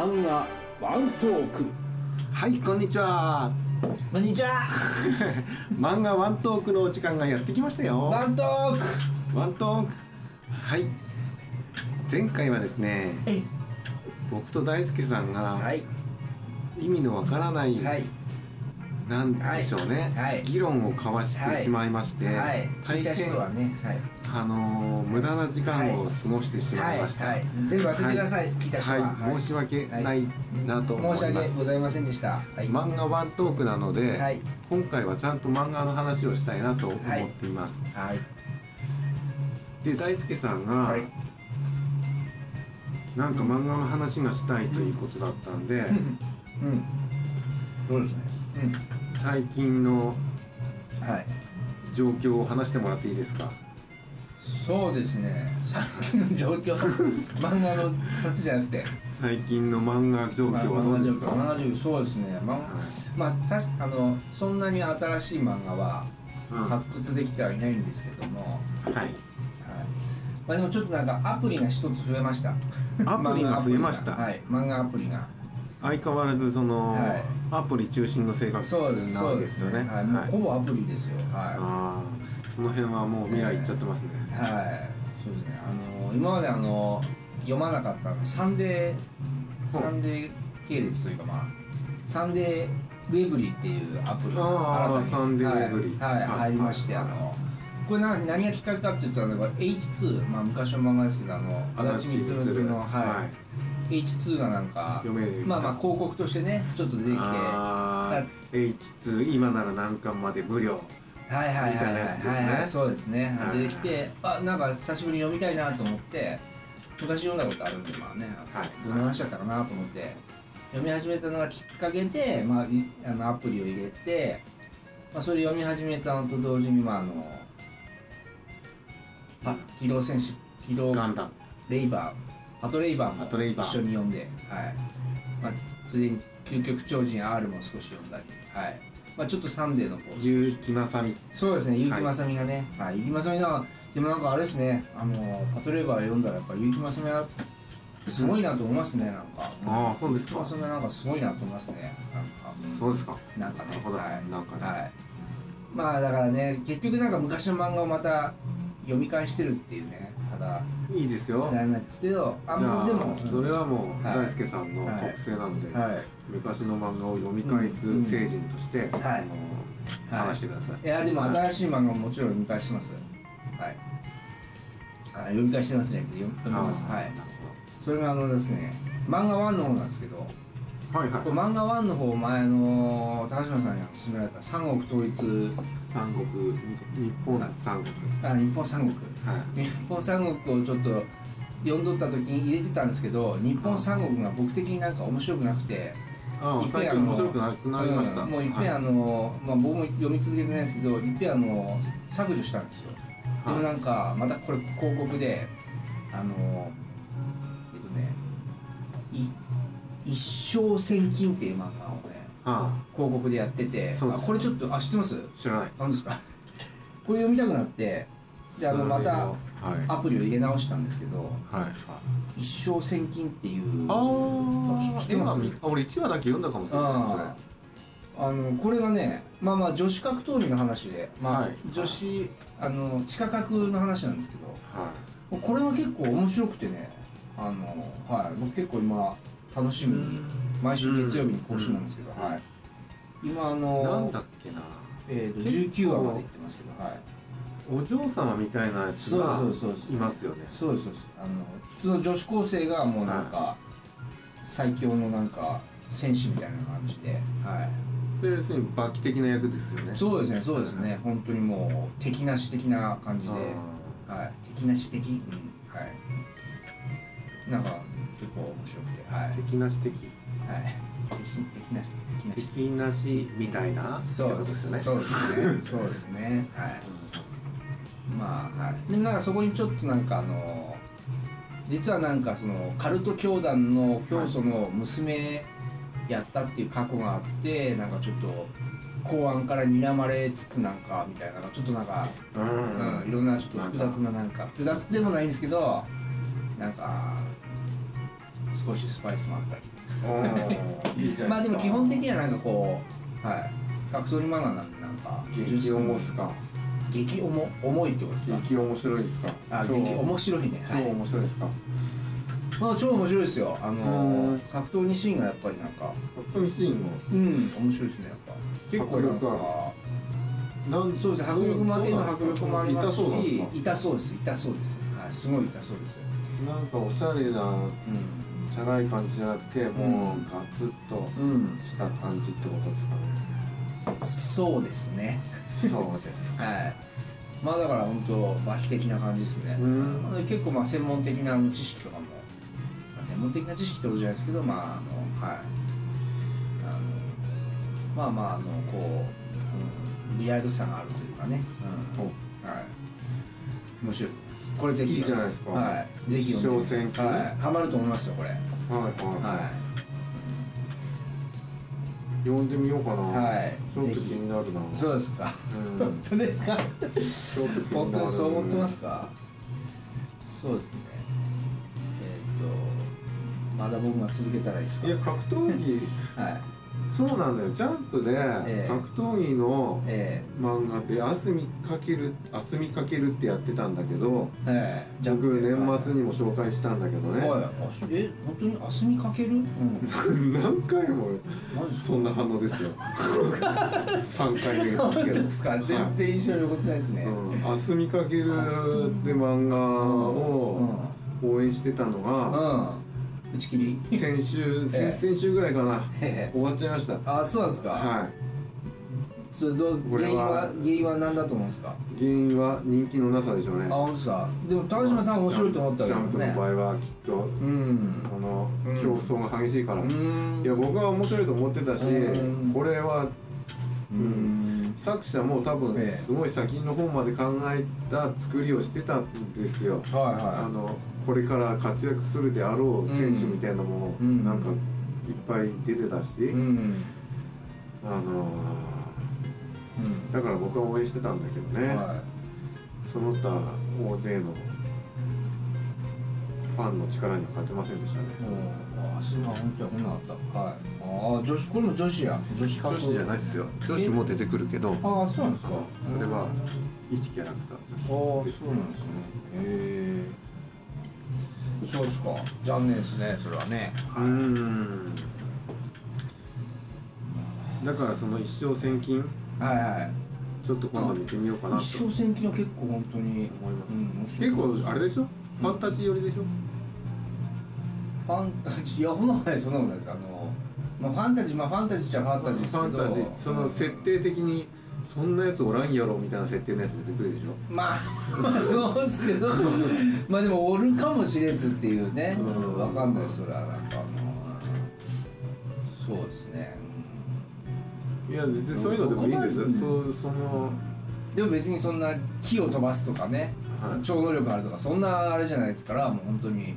漫画ワントーク。はいこんにちは。こんにちは。漫画ワントークのお時間がやってきましたよ。ワントーク。ワントーク。はい。前回はですねはい僕と大輔さんがはい。意味のわからない、はい。なんでしょうね、はい。議論を交わしてしまいまして、はい。聞大変ねはいあのー無駄な時間を過ごしてしまはいいました、はい全部忘れてください聞いた人は。はい申し訳ないなと思います、申し訳ございませんでした。はい漫画ワントークなので、はい。今回はちゃんと漫画の話をしたいなと思っています、はい。で大輔さんが、はい。なんか漫画の話がしたいということだったんで、うん。そうですね。最近のうんはい。状況を話してもらっていいですか？そうですね。最近の状況。漫画の話じゃなくて。最近の漫画状況はどうですか、漫画状況。そうですね。まはい。まあたしあのそんなに新しい漫画はうん。発掘できてはいないんですけども、はい。はい。まあ、でもちょっとなんかアプリが一つ増えました。アプリが増えました？はい。漫画アプリが。相変わらずその、はい。アプリ中心の生活そうですなそうでんですすよねはい、もうはいほぼアプリですよ。はああその辺はもう未来行っちゃってますね、い、はい、そうですね。あの今まであの読まなかったサンデーサンデー系列というかまあサンデーウェブリっていうアプリが新たに。サンデーウェブリはい、はい。はい。入りまして、はい。あのこれ何何がきっかけかっていうとあの H2 まあ昔の漫画ですけどあのあだち充のの、はい。H2 がなんか読めるまあまあ広告としてねちょっと出てきてあー。H2 今なら何巻まで無料はいはいはいはい。はいはいそうですね。はい。出てきてあなんか久しぶりに読みたいなと思って昔読んだことあるんでまあね、はい。どんな話だったかなと思って読み始めたのがきっかけで、まあ、いあのアプリを入れて、まあ、それ読み始めたのと同時にまああのあ機動戦士機動ガンダム。レイバーパトレイバーも一緒に読んで、はい。まあ、ついでに究極超人 R も少し読んだり、はいまあ、ちょっとサンデーの方。少し結城まさみ。そうですね、結城まさみがね、はい、結城まさみが、でもなんかあれですね、あの、パトレーバー読んだら、やっぱ結城まさみは、すごいなと思いますね、なんか。ああそうですか。結城まさみはなんかすごいなと思いますね、なんか。そうですか。なんかね。はい。なんかね。はい。まあだからね、結局なんか昔の漫画をまた読み返してるっていうね、ただ、いいですよ。なんですけど、あじゃあでも、それはもうはい。大輔さんの特性なので、はい。昔の漫画を読み返すうん成人として、はい。あの話してください、いや、でも新しい漫画ももちろん読み返します。はい。あ読み返してますじゃなくて、読読みます。はい。それがあのですね漫画1の方なんですけどはいはい。これ漫画1の方前の高島さんに勧められた三国統一。三国に日本三国。あ日本三国。はい。日本三国をちょっと読んどった時に入れてたんですけど日本三国が僕的になんか面白くなくてああ最近面白くなくなりました、うん。もういっぺんあの、まあ、僕も読み続けてないんですけどいっぺんあの削除したんですよ。でもはいなんかまたこれ広告であのえっとねい一生千金っていう漫画をねあ広告でやっててあこれちょっとあ知ってます？あ知らない。何ですか？これ読みたくなってであのまたはい。アプリを入れ直したんですけどはい。一生千金っていうああ知ってます？今俺1話だけ読んだかもしれないあのこれがねまあまあ女子格闘技の話で、まあはい。女子あの地下格の話なんですけどはこれが結構面白くてねあの、はい、僕結構今楽しみに毎週月曜日に更新なんですけど、うん。はい、今あいのなんだっけな。えー、と結構19話までいってますけど、はい、お嬢様みたいなやつがそうそうそうそう。いますよね。そうですそう。ですあの普通の女子高生がもうなんか、最強のなんか戦士みたいな感じで、はい、で要するに馬騎的な役ですよね。そうですねそうですね。本当にもう敵なし的な感じで、あはい、敵なし的、うん、はい。なんか結構面白くてはい。ー敵なし敵はい。敵敵なし敵なし。敵なしみたいなそうです。ねそうですね。そうですね。はいまあはい。でなんかそこにちょっとなんかあの実はなんかそのカルト教団の教祖の娘やったっていう過去があってなんかちょっと公安から睨まれつつなんかみたいなちょっとなんかうん。うん、いろんなちょっと複雑ななんか複雑でもないんですけどなんか少しスパイスもあったり。まあでも基本的ににはなんかこうはい。格闘技漫画なんでなんか激重っすか激重重いってことですか？激面白いですか？超。あ激面白いね。超はい。面白いですか？まあ超面白いですよ。あのうんー格闘技シーンがやっぱりなんか格闘技シーンも。うん面白いですねやっぱ。結構なんかなんそうですね迫力負けの迫力もありますし痛そうなんですか？痛そうです痛そうです。はいすごい痛そうですなんかおしゃれなうチャラい感じじゃなくてもうガツッとんうんした感じってことですかね。そうですねそうですはい。まあだから本当馬飛的な感じですね。うん。で結構まあ専門的な知識とかも、まあ、専門的な知識ってことじゃないですけどまああのはい。あのまあまああのこう、うん、リアルさがあるというかね、うん。はい。面白いこれぜひいいじゃないですか。はい。ぜひ読んでみて一生戦記はい。ハマると思いますよこれ。はいはい、は読んでみようかな、はい。ちょっと気になるな。いそうですか。うん。本当ですか？ちょっと気になる。本当にそう思ってますか？そうですね。えっ、とまだ僕が続けたらいいですか？いや格闘技。はいそうなんだよ。ジャンプでええ。格闘技のえ漫画で「あすみかける」「あすみかける」ってやってたんだけどええ。えジャン僕年末にも紹介したんだけどね、はい。え本当にあすみかける？うん。何回もそんな反応ですよ。3回目本当けどですか。全然印象に残ってないですね、うん、あすみかけるって漫画を応援してたのうん、が打ち切り先週ええ。先々週ぐらいかな。ええ。終わっちゃいました。あそうなんですか、はい。それどう原因は原因は何だと思うんですか？原因は人気のなさでしょうね。あ本当ですか？でも高島さん面白いと思ったわジャンプのけですね場合はきっとうん。このうん。競争が激しいから、ういんや僕は面白いと思ってたし、うん。これはうん。作者も多分ええ。すごい先の方まで考えた作りをしてたんですよ、はい。あのこれから活躍するであろう選手みたいなのもうん。なんかいっぱい出てたし、うん。あのうんだから僕は応援してたんだけどね、はその他大勢のファンの力には勝てませんでしたね。いもうあすま本当はこんなのあった。はい。ああ女子これも女子や。女子女子じゃないっすよ。女子も出てくるけど。ああそうなんですか。それは一キャラクタああそうなんですね。へえそうですか。残念ですねそれはね。うーんだからその一生千金？はいはい。ちょっと今度見てみようかなと。一生戦記の結構本当に思います。うん結構あれでしょ？ファンタジー寄りでしょ？ファンタジー？いやそんなことないそんなことないです。あのまあファンタジーまあファンタジーっちゃファンタジーですフけど。ァンタジー。その設定的にそんなやつおらんやろみたいな設定のやつ出てくるでしょ？まあまあそうですけど。まあでもおるかもしれずっていうね。うん。わかんないそれはなんかあのそうですね。いや別にそういうのでもいいんですよ。どこそうその。でも別にそんな木を飛ばすとかね。はい。超能力あるとかそんなあれじゃないですからもう本当に。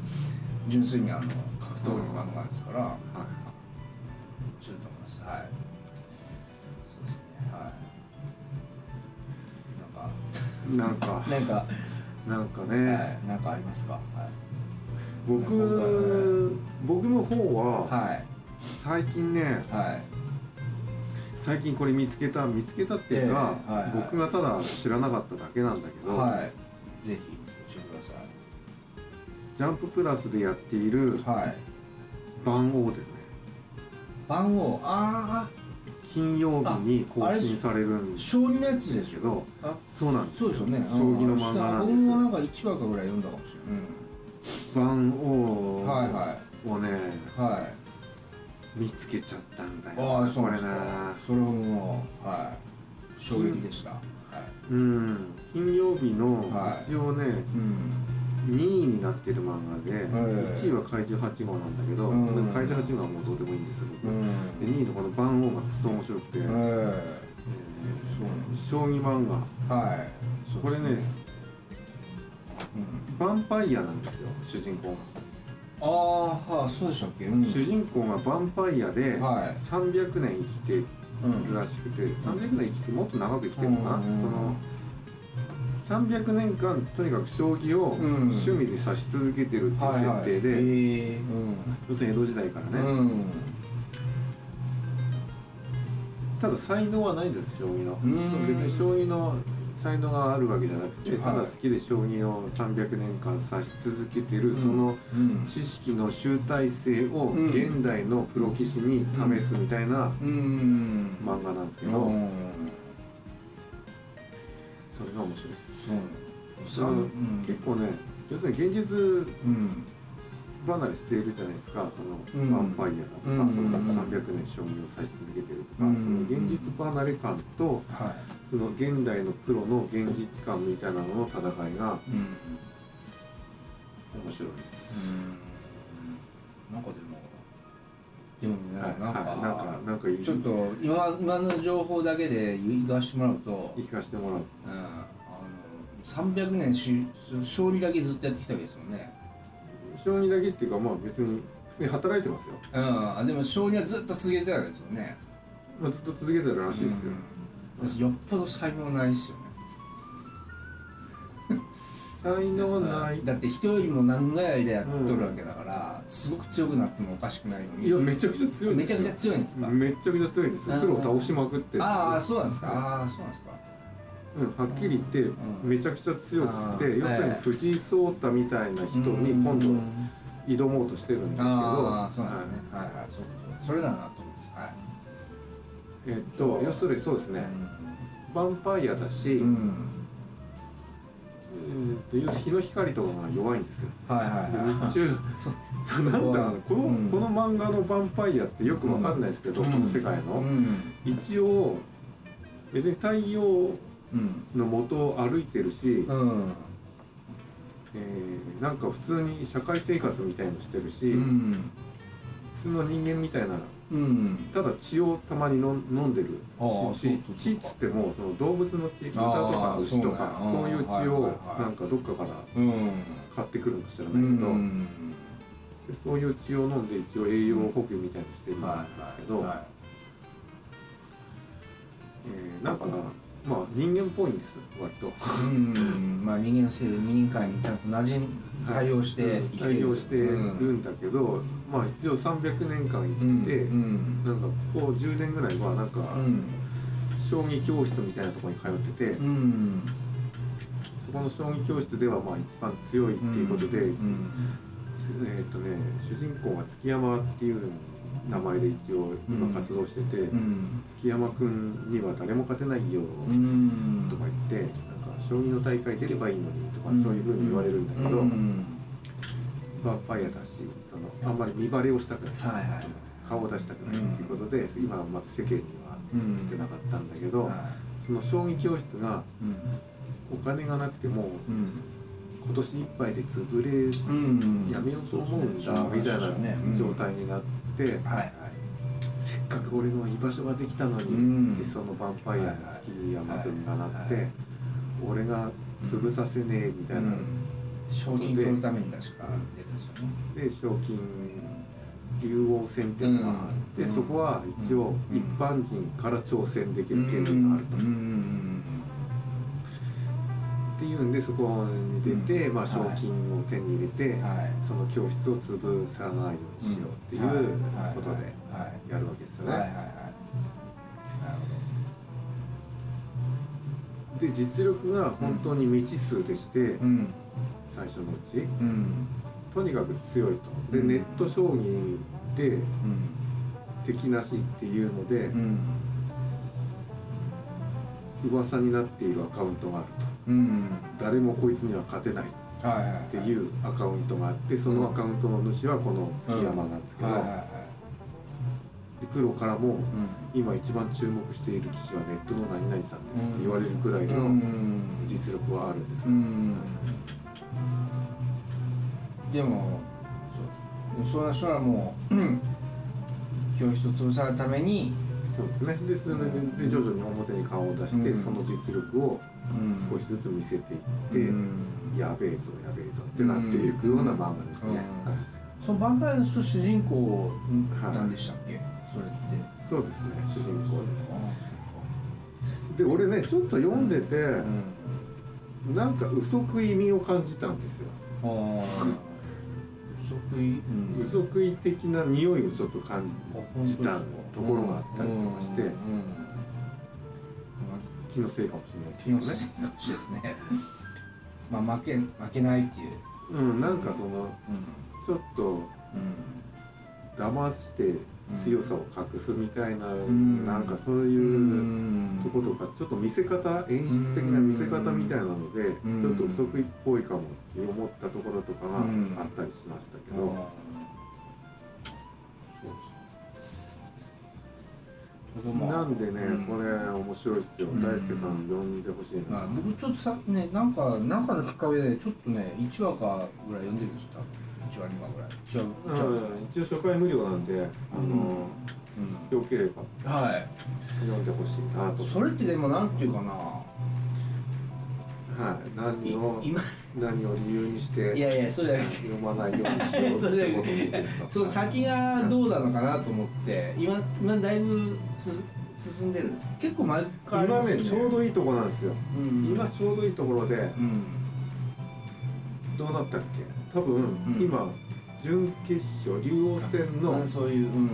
純粋にあの格闘技の漫画ですから。面はい。白いと思います。はいなんかなんかなんか、ね、はい、なんかありますか？はい。僕僕の方ははい。最近ねはい。最近これ見つけた見つけたっていうか、ええはいはい僕がただ知らなかっただけなんだけど、はい。ぜひ教えてくださジャンププラスでやっているい。はい。番号ですね番号、あ金曜日に更新されるんあ、です将棋のやつですよ。けどあ、そうなんですそうですよね。将棋の漫画なんです僕もなんか一話かぐらい読んだかもし番れ号ない。うん。はいをね、はい。はい。見つけちゃったんだよああ、そうですかな。それはもう、はい。衝撃でした。はい。うん金曜日のはい一応ね、うん。2位になってる漫画で、え1位は怪獣8号なんだけど、うん怪獣8号はもうどうでもいいんですよ。で2位のこの番号がクソ面白くて、えええー。将棋漫画はい。これね。ヴァンパイアなんですよ主人公が、ああ、はあ、そうでしたっけ？うん。主人公がヴァンパイアではい300年生きてるうん。らしくて300年生きてもっと長く生きてるのかな、うんその300年間とにかく将棋をうん。趣味で指し続けてるっていう設定で、要するに江戸時代からね、うん。ただ才能はないんです将棋の、うん。別に将棋の才能があるわけじゃなくて、はい。ただ好きで将棋を300年間指し続けてる、そのうん。知識の集大成をうん。現代のプロ棋士に試すみたいなうん。漫画なんですけど、うんそれが面白い。ですそううん。結構ね要するに現実うん離れしているじゃないですか。そのうん。ヴァンパイアだとか、うん。その300年将棋を指し続けてるとか、うん。その現実離れ感とはその現代のプロの現実感みたいなのの戦いが面白いです。なんかでもでもなんか、はいなんかなんかいいちょっと今今の情報だけで言わしてもらうと、行かしてもらう。うん、あの300年し将棋だけずっとやってきたわけですもんね。将棋だけっていうかまあ別に普通に働いてますよ。うん、あでも将棋はずっと続けてたわけですよね。まあ、ずっと続けてるらしいですよ。うんよっぽど才能ないっすよね。才能ない。だって人よりも長い間やっとるわけだから、すごく強くなってもおかしくないのに。いやめちゃくちゃ強いんですよ。めちゃくちゃ強いんですか？めちゃくちゃ強いんです。うん黒を倒しまくって。ああそうなんですか？ああそうなんですか？うん、はっきり言ってんめちゃくちゃ強くて、要するにはい藤井聡太みたいな人に今度挑もうとしてるんですけど、ああそうなんですね。はいはいはいそうそれだなと思います。はい。えっと要するにそうですね、ヴァンパイアだし、うん。えーっと日の光とかが弱いんですよ。はいはいはい。で日中 そなんだこの、うん。この漫画のヴァンパイアってよくわかんないですけど、うん。この世界の、うん。一応別に太陽うんの元を歩いてるし、うん。えーなんか普通に社会生活みたいのしてるし、うん。普通の人間みたいなうん。ただ血をたまに飲んでるあーしそうそうそう。血っつってもその動物の血豚とあかー牛とかそういう血をなんかどっかからうん。買ってくるのか知らうないけど、ん。でそういう血を飲んで一応栄養補給みたいにしてるんですけど、はえーなんかなまあ人間っぽいんです割と。いうんまあ人間のせいで人間界にちゃんと馴染ん対応して生きてる。対応してるんだけど、まあ一応300年間生きてて、うんなんかここ10年ぐらいはなんかうん。将棋教室みたいなところに通ってて、うん。そこの将棋教室ではまあ一番強いっていうことで、うんつえっ、とね主人公が月山っていう名前で一応今活動してて、うん。月山くんには誰も勝てないようん。とか言って、なんか将棋の大会出ればいいのにとかそういうふうに言われるんだけど、うん。ヴァンパイアだしそのあんまり見バレをしたくない、はいはい。顔を出したくないっていうことで、今はまだ世間にはうん出てなかったんだけど、はその将棋教室がお金がなくてもうん。今年いっぱいで潰れうん。やめようと思うんだみたいな状態になって、はいはい。せっかく俺の居場所ができたのに、うん。ってそのヴァンパイアの月山君がなって、はいはい俺が潰させねえみたいな、賞金取るために確か出ですよね。で賞金竜王戦っていうのがあって、うん。そこは一応うん。一般人から挑戦できる権利があると。うんっていうんでそこに出て、まあ、賞金を手に入れて、はい。その教室を潰さないようにしようっていうことではい。やるわけですよね。で実力が本当に未知数でして、最初のうち。うん。とにかく強いと。でうん。ネット将棋でうん。敵なしっていうのでうん。噂になっているアカウントがあるうんと誰もこいつには勝てない。っていうアカウントがあってそのアカウントの主はこの月山なんですけど、プロからもうん。今一番注目している棋士はネットの何々さんですって言われるくらいのうん。実力はあるんですよ、うん。でもそうその人はもううん 教室を潰されるためにそうですね。でそれで徐々に表に顔を出して、うん。その実力を少しずつ見せていって、やべえぞやべえぞってなっていくような漫画ですね、そのヴァンパイアの人主人公はいなんでしたっけ、それって。そうですね主人公であすで俺ねちょっと読んでて、そうん。なんか嘘食い味を感じたんですよ。嘘食い、うん。嘘食い的な匂いをちょっと感じたところがあったりとかして、気のせいかもし気のれないですせいかもしれないですね。まあ負け負けないっていう、うんなんかそのうん。ちょっとうん騙して強さを隠すみたいな、ん。なんかそういうとことかちょっと見せ方演出的な見せ方みたいなので、うん。ちょっと不足っぽいかもって思ったところとかがあうん。ったりしましたけど、なんでね、うん。これ面白いっすよ、うん。大輔さん呼んでほしいな、まあ、僕ちょっとさねなんかなんかのきっかけでちょっとね1話かぐらい読んでるんですよ多分。1話2話ぐらい。1話うん1話一応初回無料なんで、あのよければ。うんはい。読んでほしいなと。それってでもなんていうかな。はい、何をい今何を理由にしていやいやそうじゃなくて読まないようにしようそってことですか？その先がどうなのかなと思って今今だいぶす進んでるんです。結構前からありますよ今ねちょうどいいとこなんですよ、うん。今ちょうどいいところでうん。どうなったっけ？多分、ん。今準決勝竜王戦のまあそういう、うん、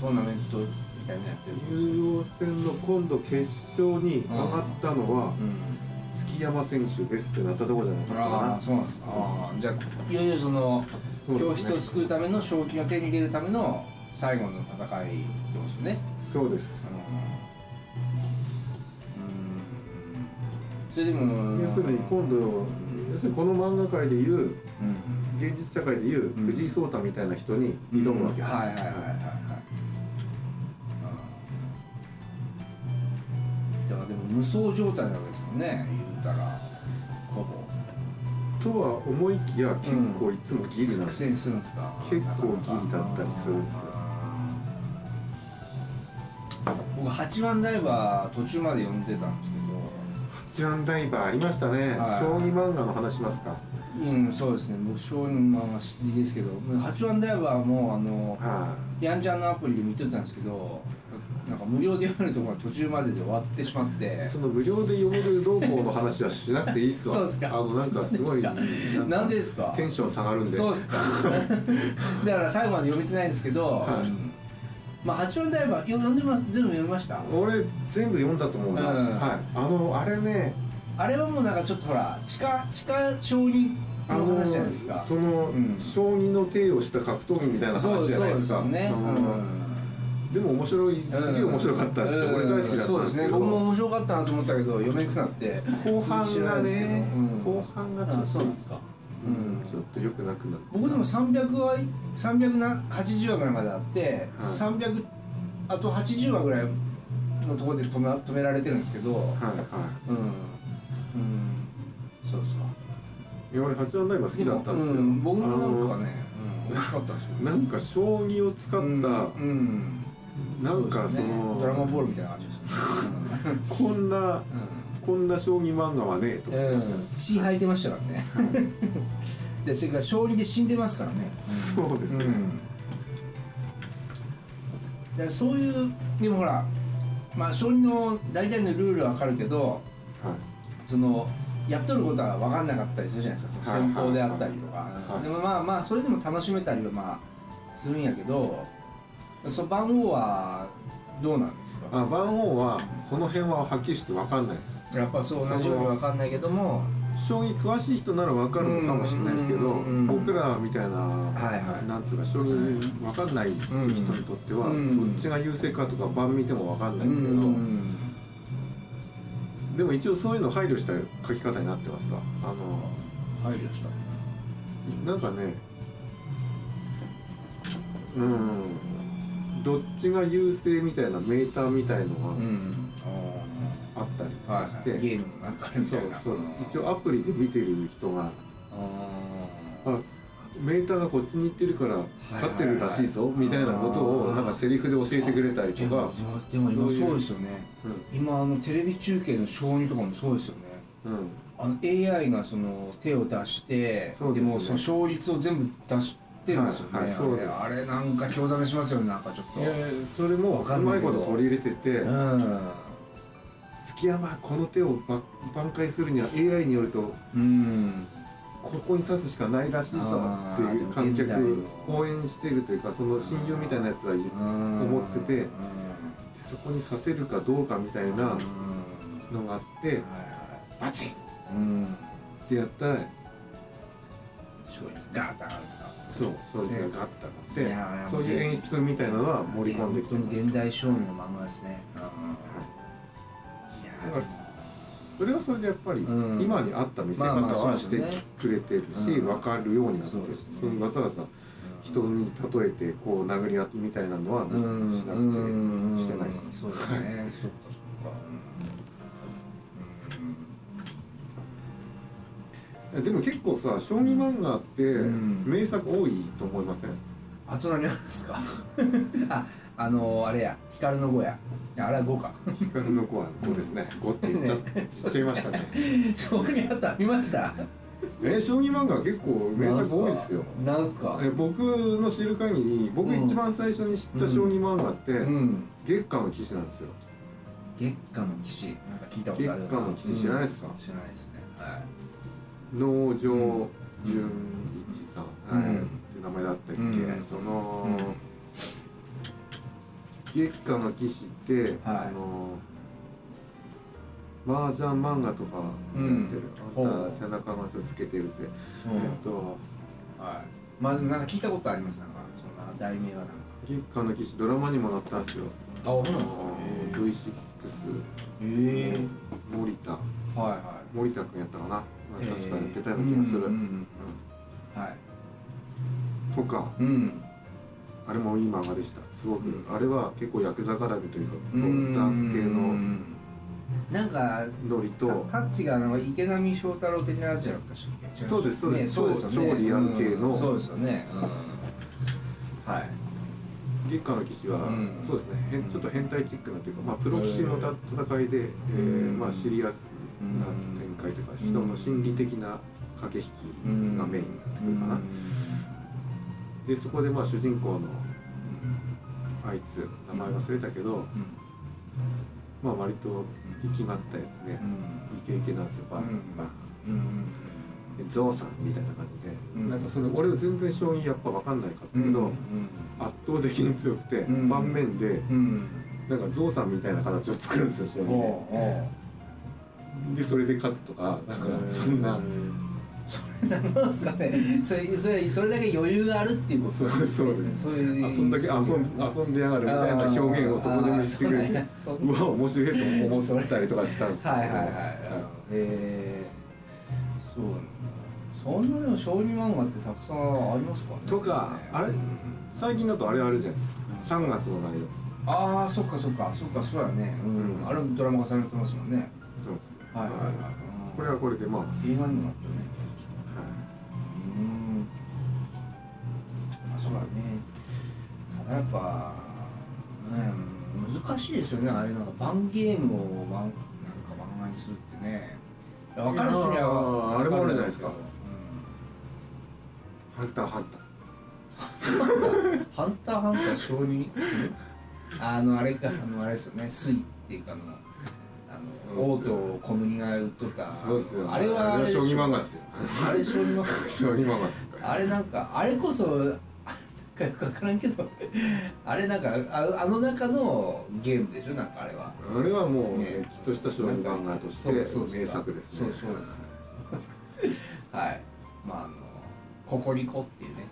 トーナメントみたいなのやってる竜王戦の今度決勝に上がったのはうん月山選手ですってなったところじゃないかああなそうなんですか。ああじゃあいよいよその教室を救うための賞金を手に入れるための最後の戦いってことですよね。そうです。うん。それでも要するに今度要するにこの漫画界でいううん。現実社会でいううん。藤井聡太みたいな人に挑むわけです、はいはいはいはいはい。うんだからでも無双状態なわけですもんね言うたらほぼとは思いきや結構いつもギリなんです、するんですか？結構ギリだったりするんですよ。僕八番ダイバー途中まで読んでたんですけど。八番ダイバーありましたね、はい。将棋漫画の話しますか？うんそうですね。僕将棋の漫画好きですけど。八番ダイバーもあのはヤンちゃんのアプリで見てたんですけどなんか無料で読めるところが途中までで終わってしまって。いその無料で読める動向の話はしなくていいっすわ。そうっすか。あのなんかすごいなんでですか？テンション下がるんで。そうっすか。だから最後まで読めてないんですけど、はい。うんまあ八番ダイバー読んでます？全部読みました？俺全部読んだと思うな、うん。はい。あのあれね。あれはもうなんかちょっとほら地下地下将棋あのの話じゃないですか。その、うん。将棋の手をした格闘技みたいな話じゃないですか。そうですよね、うんでも面白いすげえ面白かったです、うん。俺大好きだったんですけど。そうですね。僕も面白かったなと思ったけど読めなくなって。後半がね、うん。後半がちょっと。あそうなんですか。うん。ちょっと良くなくなった。僕でも300話380話ぐらいまであって、はい。300あと80話ぐらいのところで止め止められてるんですけど。はいはうん。うん。そうですかいいや俺八番ダイバー好きだったんですよ、うん、僕もなんかね、うん、美味しかったですよ。なんか将棋を使った、うん、うんなんかそうですね。のドラゴンボールみたいな感じですこんなうん。こんな将棋漫画はねえとうん、血吐いてましたからね。でそれから将棋で死んでますからね。そうですね、うん、でそういうでもほらまあ将棋の大体のルールは分かるけどはい。そのやっとることは分かんなかったりするじゃないですか。その戦法であったりとか、はい。でもまあまあそれでも楽しめたりはまあするんやけどその番号はどうなんですか？あ番号はその辺ははっきりして分かんないです。やっぱそう同じように分かんないけども。将棋詳しい人なら分かるのかもしれないですけど僕らみたいな、いはい。なんつうか将棋分かんない人にとっては、うん。どっちが優勢かとか盤見ても分かんないですけど、うん。でも一応そういうの配慮した書き方になってますわ。あの配慮した。なんかねうんどっちが優勢みたいなメーターみたいのうん。があったりとはいかして、ゲームの中みそうたいな。そう一応アプリで見てる人が。ああメーターがこっちに行ってるから勝ってるらしいぞみたいなことをなんかセリフで教えてくれたりとか。でも、でも今そうですよね。う今あのテレビ中継の将棋とかもそうですよね。んうん、あの AI がその手を出してそうでもその勝率を全部出してるんですよね、はいはいそうです。あれあれなんか興ざめしますよねなんかちょっと。いやそれもわかうんまいないけど。こと取り入れてて。うん。月山この手をば挽回するには AI によるとうんここに刺すしかないらしいぞっていう観客の応援してるというかその親友みたいなやつは思っててそこに刺せるかどうかみたいなのがあってバチンっうん。てやったら勝率ガーッと上がると。かそう勝率がガッとい上がやってそういう演出みたいなのは盛り込んできて本当に現代少年の漫画ですね。うんうん。いやそれはそれでやっぱりうん。今に合った見せ方はしてそうですね。くれてるしうん。分かるようになってわざわざ人に例えてこう殴り合みたいなのはしなくてしてない。です でも結構さ将棋漫画ってうん。名作多いと思いません？あと何ですか？ああのあれや光の碁や。ああれは碁か。光の子は5ですね。5って言っちゃ言っちゃいましたね。将棋あった見ました？え将棋漫画結構名作多いですよ。なんすか。え僕の知る限り僕一番最初に知った将棋漫画ってうん。月下の騎士なんですよ。月下の騎士。なんか聞いたこ月とある下の騎士知らないですか？知らないですね。はい農場純一さん、うん。はい。って名前だったっけ、うん。その、うん。月下の騎士って、はい。あの麻雀漫画とかやってる、うん。あんた背中がつけてるぜ、うん。えっとはい。まあなんか聞いたことあります。なんかその題名はなんか。月下の騎士ドラマにもなったんですよ。あそうなんですか。V6 へえ森田。はいは森田君やったかな、まあい確かやってたような気がする、うんうんうんはい。とか。うん。あれもいい漫画でした。すごく、うん。あれは結構ヤクザ絡みというかうんダーク系のなんかノリとタタッチがなんか池波正太郎的なやつじゃなかったそうですそうです。ねそうですよね。超超リアル系のうんそうですよね。うん。はい。月下の騎士は、うん。そうですね。変ちょっと変態チックなというか、まあ、プロ棋士のた戦いで、えーまあ、シリアスな展いうか、うん。人の心理的な駆け引きがメインになってくるかな、でそこでまあ主人公のあいつ名前忘れたけど、まあ割と生きがったやつね、イケイケなんですよバンバン、でゾウさんみたいな感じで、うん。なんかそれ俺全然将棋やっぱ分かんないかったけど、圧倒的に強くて、うん。盤面でうん。なんかゾウさんみたいな形を作るんですよ将棋おででそれで勝つとかなんかそんな、なんですかね。それそれそれだけ余裕があるっていうこと？そうですそうです。そういう。あそんだけ遊ん遊んでやがるみたいな表現をそこで見せてくれてそう。うわ面白いと思ったりとかしたんですよ。はいはいはいえー、そうそんなでも将棋漫画ってたくさんありますかね？とかあれ？うん。最近だとあれあるじゃないですか3月の内容。ああそっかそっか。そっかそうやね。うん、うん。あれドラマ化されてますもんね。そうはい。はいはい、これはこれでまあ、にもなってるね。うん。まあそうだね。ただやっぱ、ね、難しいですよね。ああいうなんかバンゲームをマンなんか漫画にするってね。分かる人にはーあれもあるじゃないですか。うんハンター。ハンターハンターハンター小児あのあれかあのあれですよね水っていうかあの王と小麦が売っとった。そうですよあれはあれ将棋漫画っすよ。あれ将棋漫画将棋漫画っすあれなんかあれこそかよく分からんけどあれなんかああの中のゲームでしょ？なんかあれは。あれはもうね。れっきとした将棋漫画として名作ですね。そうそうです。そうです。はい。まああのココリコっていうね。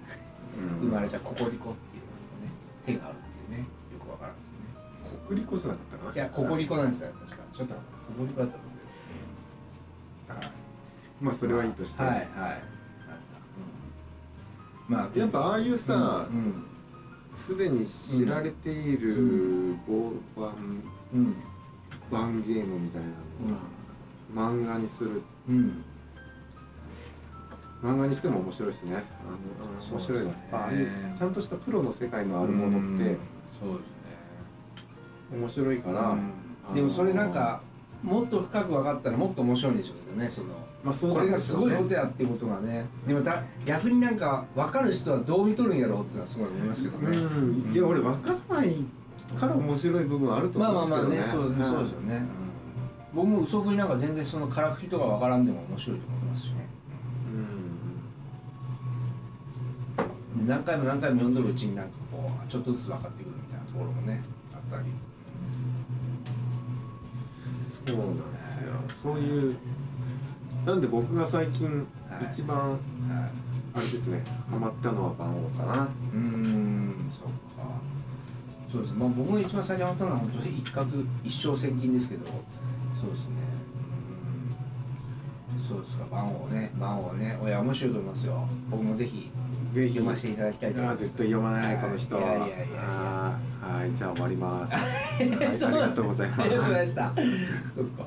うん。生まれたココリコっていうのがね手があるっていうねけどね国立こそだったかな？いやココリコなんですよ確か。ちょっとココリコだったと思うはいまあそれはいいとして、はいはい。うん。まあやっぱああいうさうん。すで、に知られている大盤うんうん。盤ゲームみたいなのを漫画にする。うん。漫画にしても面白いですね。あの面白い。な、そうですね。ああいうちゃんとしたプロの世界のあるものってそうですね面白いから、うん。でもそれなんかもっと深く分かったらもっと面白いんでしょうけどねその。まあそうこれがすごいことややっていうことがね。でもた逆になんか分かる人はどう見とるんやろうっていうのはすごい思いますけどね、うん。いや俺分からないから面白い部分あるとまあ思うんですけどね。まあまあねそうそうですよね、僕も嘘食いなんか全然そのからくりとか分からんでも面白いと思いますしね。う何回も何回も読んでるうちになんかこうちょっとずつ分かってくるみたいなところもねあったりそうなんですよ。そういうなんで僕が最近はい。一番はい。あれですねハマったのは番王かな。うーんそっか。そうですね。まあ僕が一番最初にハマったのは本当に一角一生千金ですけど。そうですね。うん。そうですか。番王ね。番王ね。いや面白いと思いますよ。僕もぜひぜひ。読ませていただきたいと思います。あ絶対読まないこの人いやいはいじゃあ終わります。はいありがとうございます。ありがとうございました。そっか